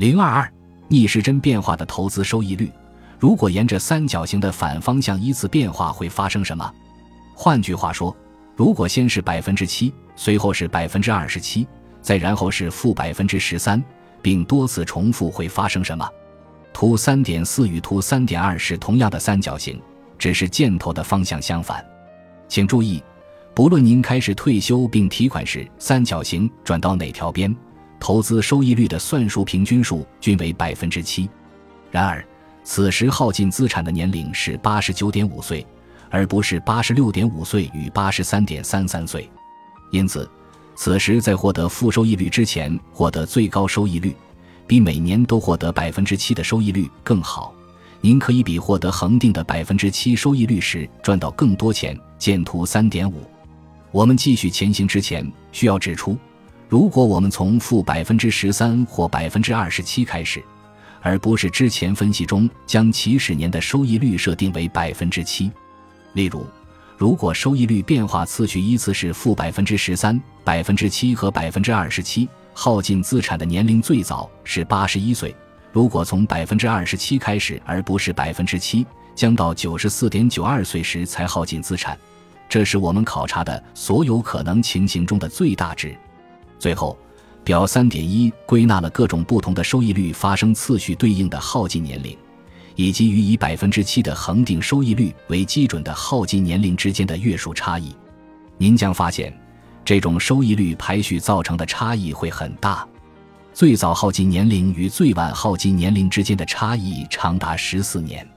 零二二逆时针变化的投资收益率，如果沿着三角形的反方向依次变化，会发生什么？换句话说，如果先是百分之七，随后是百分之二十七，再然后是负百分之十三，并多次重复，会发生什么？图三点四与图三点二是同样的三角形，只是箭头的方向相反。请注意，不论您开始退休并提款时，三角形转到哪条边。投资收益率的算术平均数均为百分之七，然而此时耗尽资产的年龄是八十九点五岁，而不是八十六点五岁与八十三点三三岁。因此，此时在获得负收益率之前获得最高收益率，比每年都获得百分之七的收益率更好。您可以比获得恒定的百分之七收益率时赚到更多钱。见图三点五。我们继续前行之前，需要指出。如果我们从负百分之十三或百分之二十七开始，而不是之前分析中将起始年的收益率设定为百分之七，例如，如果收益率变化次序依次是负百分之十三、百分之七和百分之二十七，耗尽资产的年龄最早是八十一岁；如果从百分之二十七开始，而不是百分之七，将到九十四点九二岁时才耗尽资产。这是我们考察的所有可能情形中的最大值。最后，表三点一归纳了各种不同的收益率发生次序对应的耗尽年龄，以及与以百分之七的恒定收益率为基准的耗尽年龄之间的月数差异。您将发现，这种收益率排序造成的差异会很大。最早耗尽年龄与最晚耗尽年龄之间的差异长达十四年。